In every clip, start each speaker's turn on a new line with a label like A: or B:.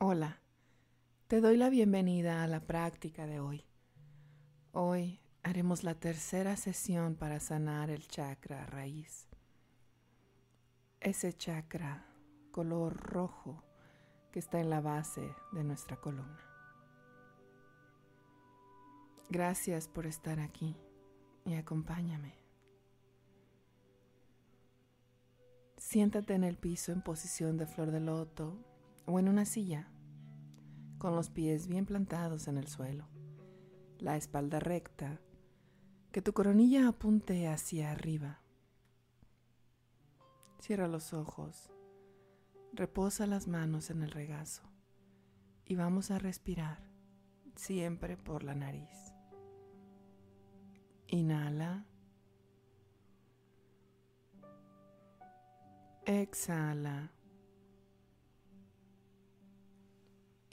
A: Hola, te doy la bienvenida a la práctica de hoy. Hoy haremos la tercera sesión para sanar el chakra raíz. Ese chakra color rojo que está en la base de nuestra columna. Gracias por estar aquí y acompáñame. Siéntate en el piso en posición de flor de loto o en una silla, con los pies bien plantados en el suelo, la espalda recta, que tu coronilla apunte hacia arriba. Cierra los ojos, reposa las manos en el regazo y vamos a respirar siempre por la nariz. Inhala. Exhala.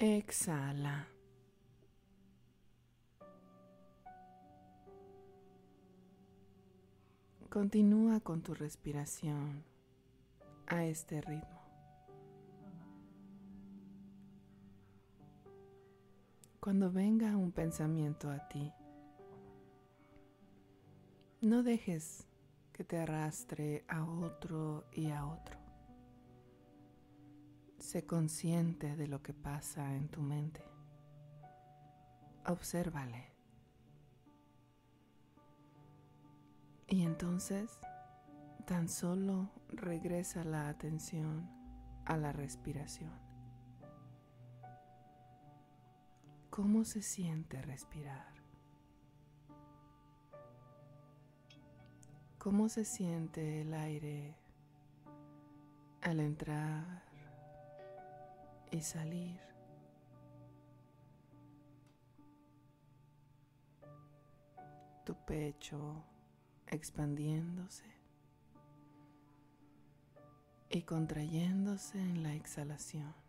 A: Exhala. Continúa con tu respiración a este ritmo. Cuando venga un pensamiento a ti, no dejes que te arrastre a otro y a otro. Sé consciente de lo que pasa en tu mente. Obsérvale. Y entonces tan solo regresa la atención a la respiración. ¿Cómo se siente respirar? ¿Cómo se siente el aire al entrar y salir? Tu pecho expandiéndose y contrayéndose en la exhalación.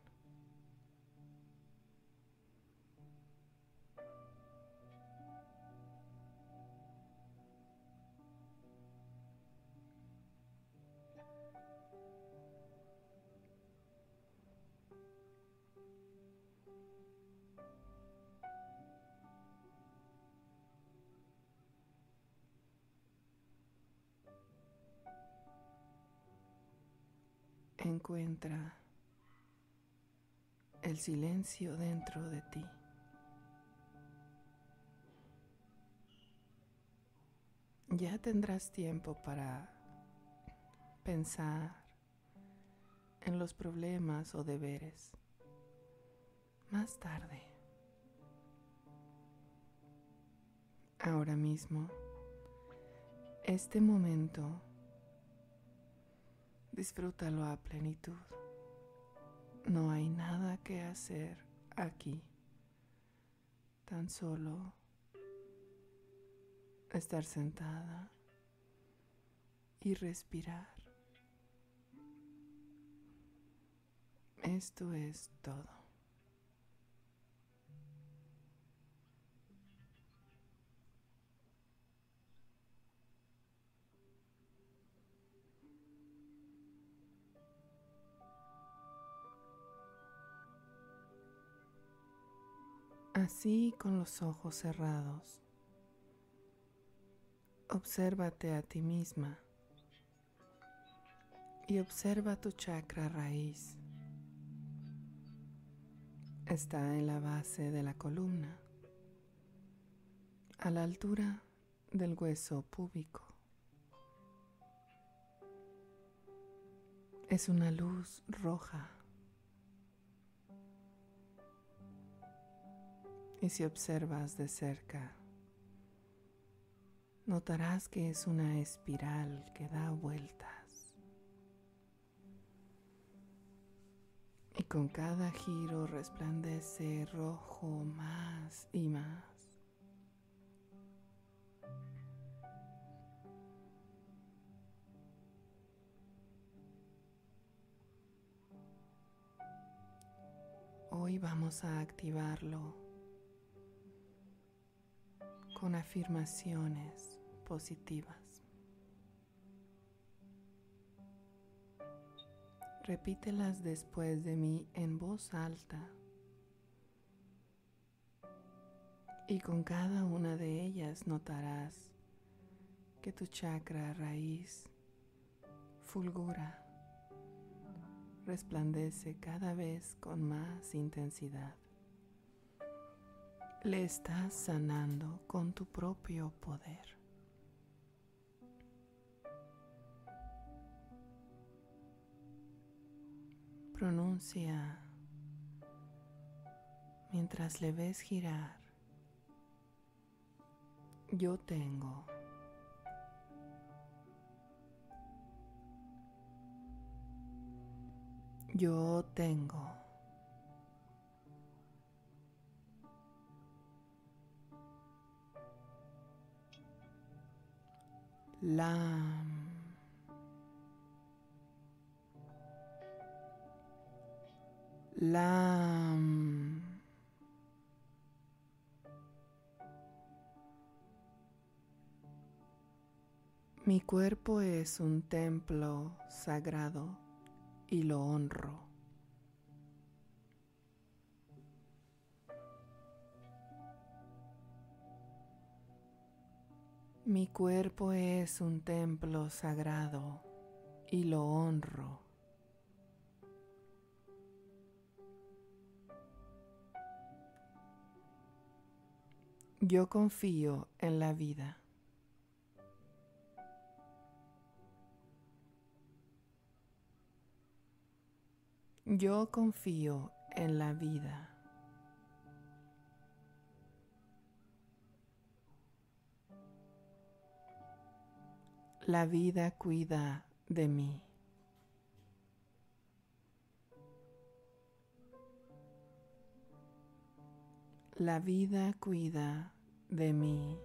A: Encuentra el silencio dentro de ti. Ya tendrás tiempo para pensar en los problemas o deberes más tarde. Ahora mismo, este momento Disfrútalo a plenitud. No hay nada que hacer aquí. Tan solo estar sentada y respirar. Esto es todo. Así con los ojos cerrados, obsérvate a ti misma y observa tu chakra raíz. Está en la base de la columna, a la altura del hueso púbico. Es una luz roja Y si observas de cerca, notarás que es una espiral que da vueltas. Y con cada giro resplandece rojo más y más. Hoy vamos a activarlo con afirmaciones positivas. Repítelas después de mí en voz alta y con cada una de ellas notarás que tu chakra raíz fulgura resplandece cada vez con más intensidad. Le estás sanando con tu propio poder. Pronuncia mientras le ves girar. Yo tengo. Yo tengo. Lam. Mi cuerpo es un templo sagrado y lo honro. Mi cuerpo es un templo sagrado y lo honro. Yo confío en la vida. Yo confío en la vida. La vida cuida de mí. La vida cuida de mí.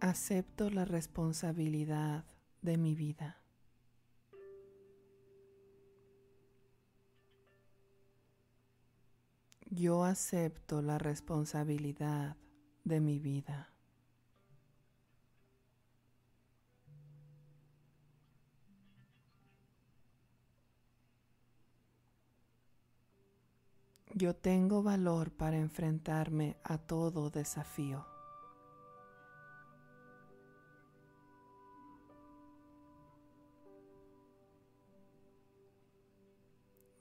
A: Acepto la responsabilidad de mi vida. Yo acepto la responsabilidad de mi vida. Yo tengo valor para enfrentarme a todo desafío.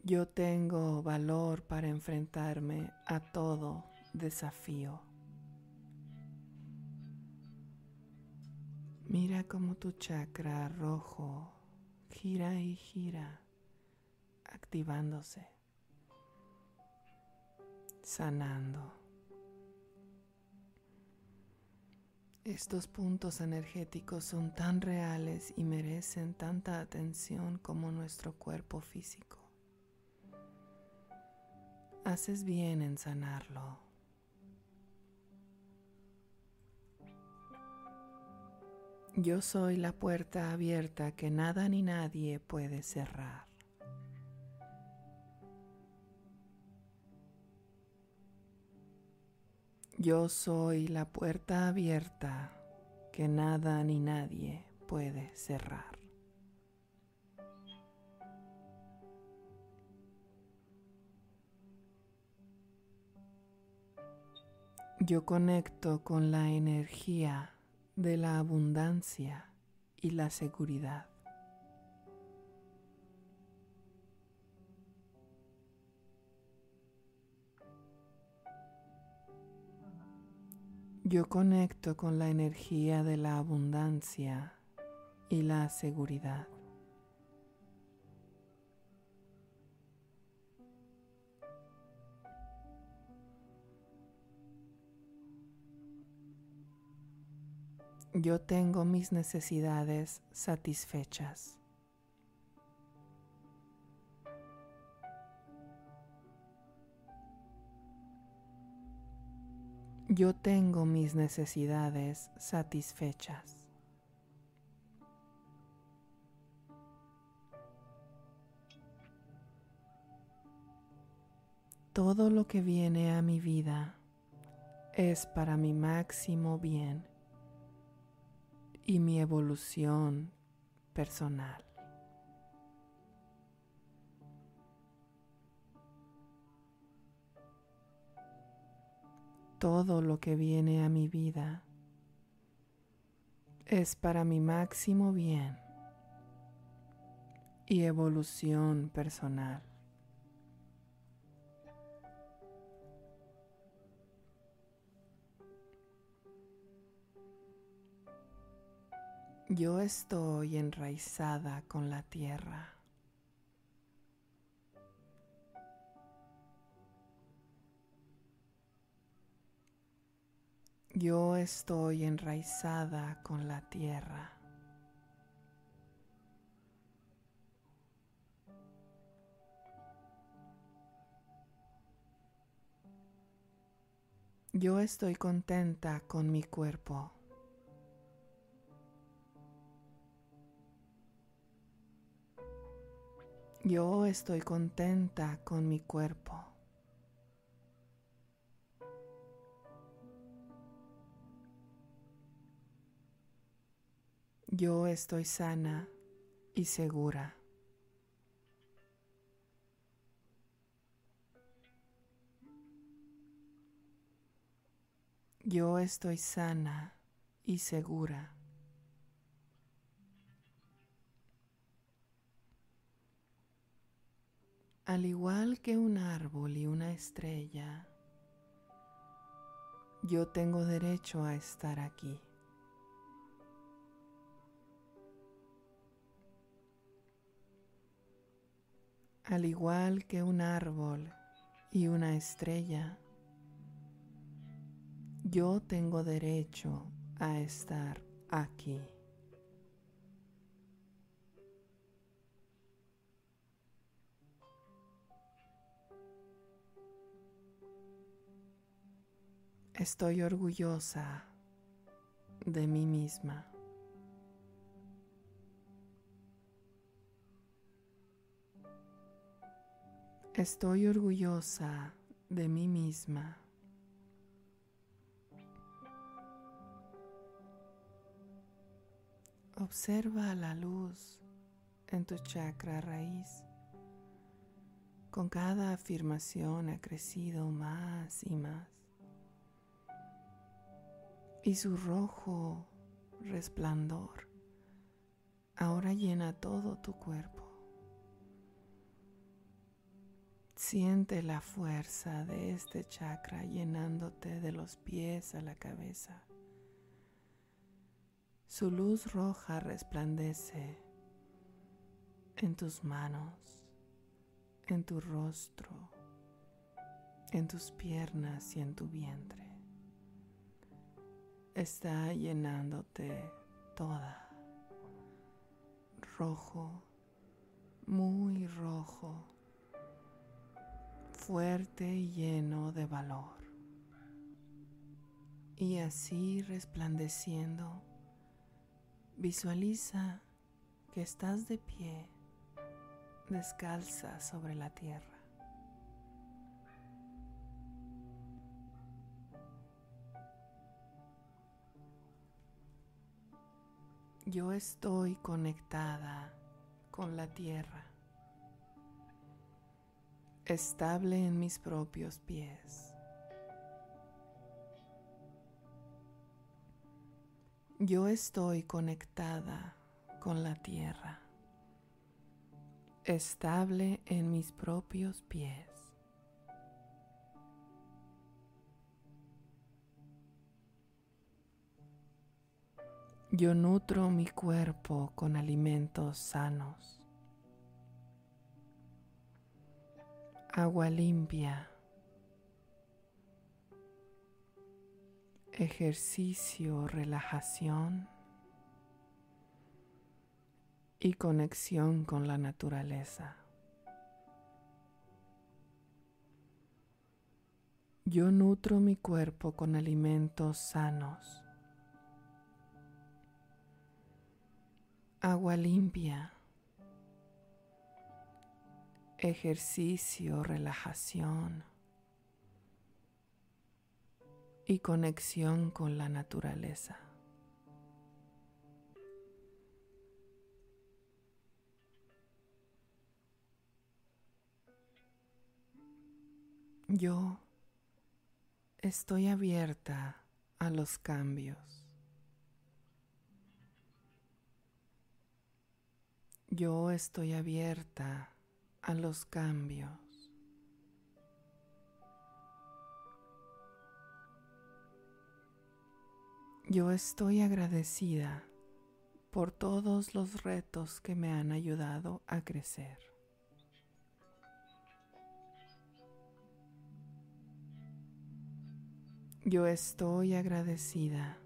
A: Yo tengo valor para enfrentarme a todo desafío. Mira cómo tu chakra rojo gira y gira, activándose, sanando. Estos puntos energéticos son tan reales y merecen tanta atención como nuestro cuerpo físico haces bien en sanarlo. Yo soy la puerta abierta que nada ni nadie puede cerrar. Yo soy la puerta abierta que nada ni nadie puede cerrar. Yo conecto con la energía de la abundancia y la seguridad. Yo conecto con la energía de la abundancia y la seguridad. Yo tengo mis necesidades satisfechas. Yo tengo mis necesidades satisfechas. Todo lo que viene a mi vida es para mi máximo bien y mi evolución personal. Todo lo que viene a mi vida es para mi máximo bien y evolución personal. Yo estoy enraizada con la tierra. Yo estoy enraizada con la tierra. Yo estoy contenta con mi cuerpo. Yo estoy contenta con mi cuerpo. Yo estoy sana y segura. Yo estoy sana y segura. Al igual que un árbol y una estrella, yo tengo derecho a estar aquí. Al igual que un árbol y una estrella, yo tengo derecho a estar aquí. Estoy orgullosa de mí misma. Estoy orgullosa de mí misma. Observa la luz en tu chakra raíz. Con cada afirmación ha crecido más y más y su rojo resplandor ahora llena todo tu cuerpo. Siente la fuerza de este chakra llenándote de los pies a la cabeza. Su luz roja resplandece en tus manos, en tu rostro, en tus piernas y en tu vientre está llenándote toda. Rojo, muy rojo, fuerte y lleno de valor. Y así resplandeciendo, visualiza que estás de pie, descalza sobre la tierra. Yo estoy conectada con la tierra, estable en mis propios pies. Yo estoy conectada con la tierra, estable en mis propios pies. Yo nutro mi cuerpo con alimentos sanos, agua limpia, ejercicio, relajación y conexión con la naturaleza. Yo nutro mi cuerpo con alimentos sanos, agua limpia, ejercicio, relajación y conexión con la naturaleza. Yo estoy abierta a los cambios. Yo estoy abierta a los cambios. Yo estoy agradecida por todos los retos que me han ayudado a crecer. Yo estoy agradecida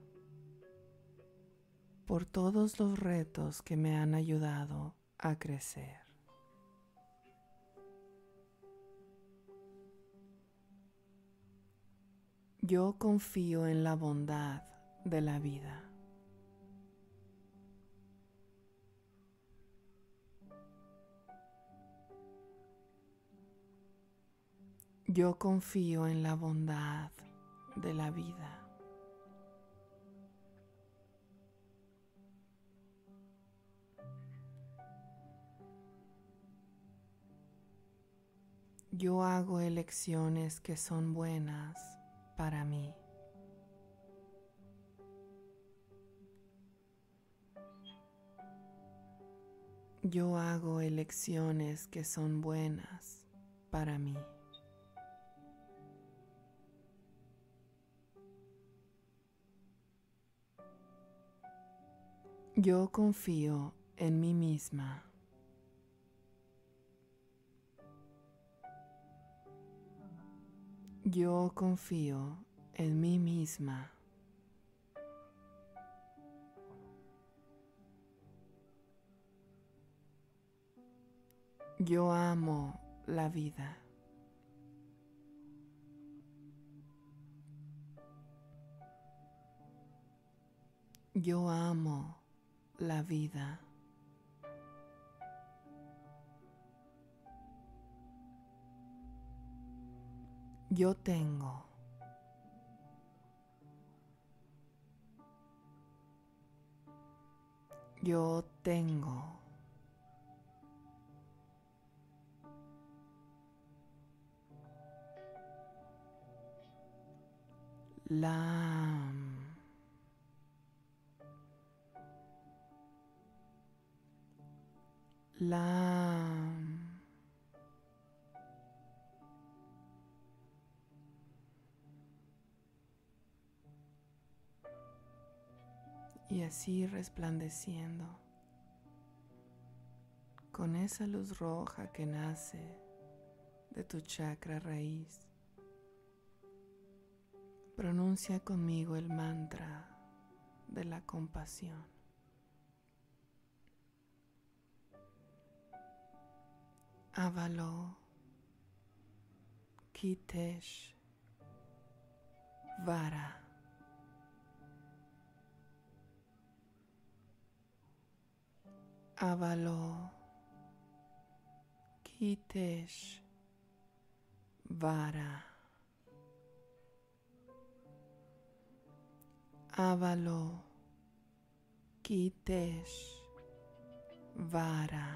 A: por todos los retos que me han ayudado a crecer. Yo confío en la bondad de la vida. Yo confío en la bondad de la vida. Yo hago elecciones que son buenas para mí. Yo hago elecciones que son buenas para mí. Yo confío en mí misma. Yo confío en mí misma. Yo amo la vida. Yo amo la vida. Yo tengo. Yo tengo. La la y así resplandeciendo con esa luz roja que nace de tu chakra raíz. Pronuncia conmigo el mantra de la compasión. Avalo Kitesh Vara. Avalo Kitesh Vara. Avalo Kitesh Vara.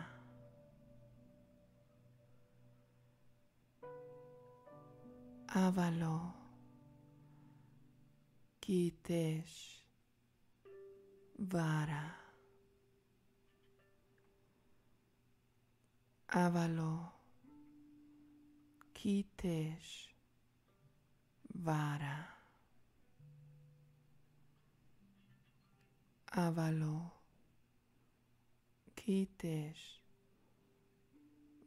A: Avalo Kitesh Vara. Avalo Kitesh Vara. Avalo Kitesh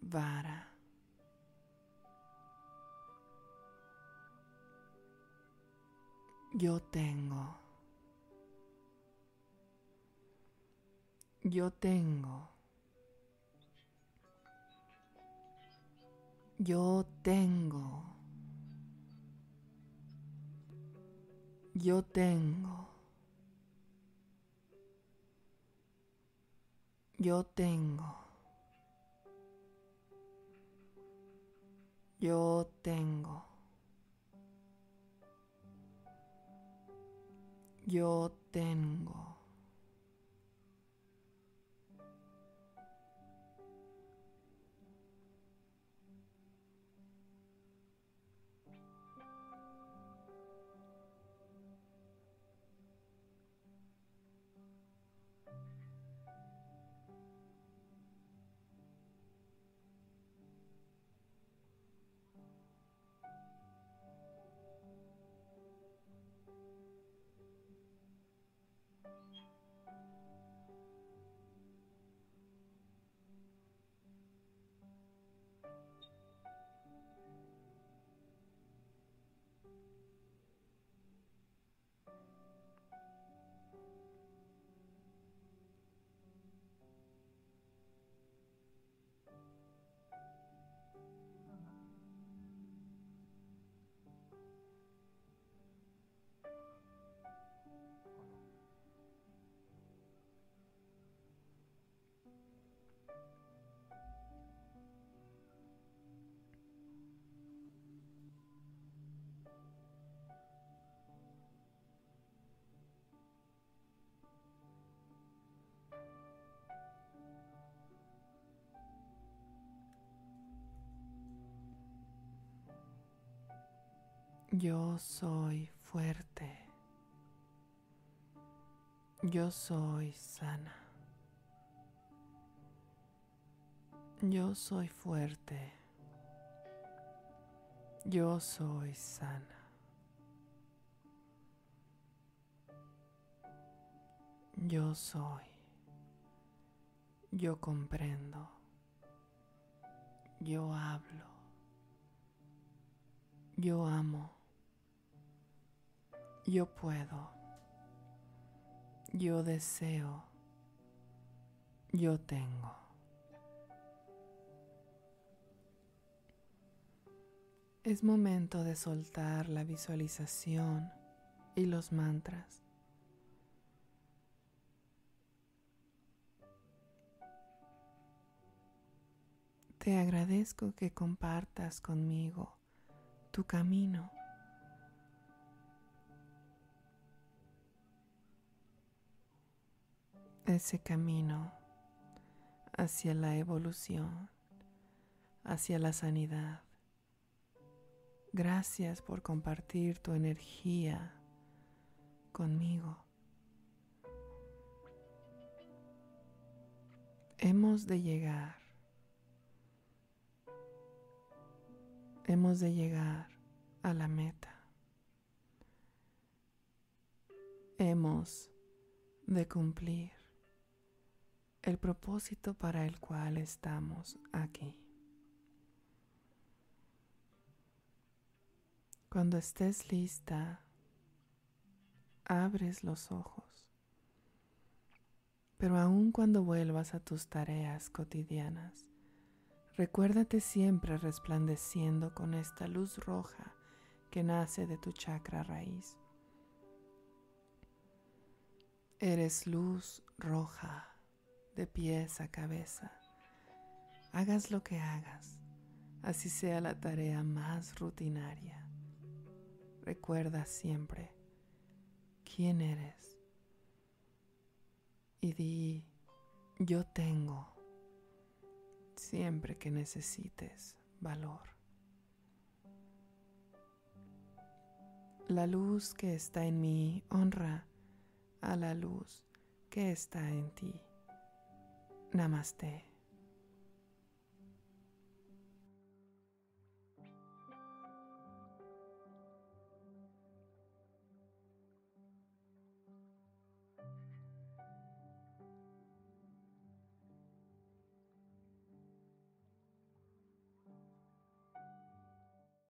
A: Vara. Yo tengo. Yo tengo. Yo tengo. Yo tengo. Yo tengo. Yo tengo. Yo tengo. Yo soy fuerte. Yo soy sana. Yo soy fuerte. Yo soy sana. Yo soy. Yo comprendo. Yo hablo. Yo amo. Yo puedo. Yo deseo. Yo tengo. Es momento de soltar la visualización y los mantras. Te agradezco que compartas conmigo tu camino. Ese camino hacia la evolución, hacia la sanidad. Gracias por compartir tu energía conmigo. Hemos de llegar hemos de llegar a la meta. Hemos de cumplir el propósito para el cual estamos aquí. Cuando estés lista, abres los ojos, pero aun cuando vuelvas a tus tareas cotidianas, Recuérdate siempre resplandeciendo con esta luz roja que nace de tu chakra raíz. Eres luz roja de pies a cabeza. Hagas lo que hagas, así sea la tarea más rutinaria. Recuerda siempre quién eres y di, yo tengo siempre que necesites valor. La luz que está en mí honra a la luz que está en ti. Namaste.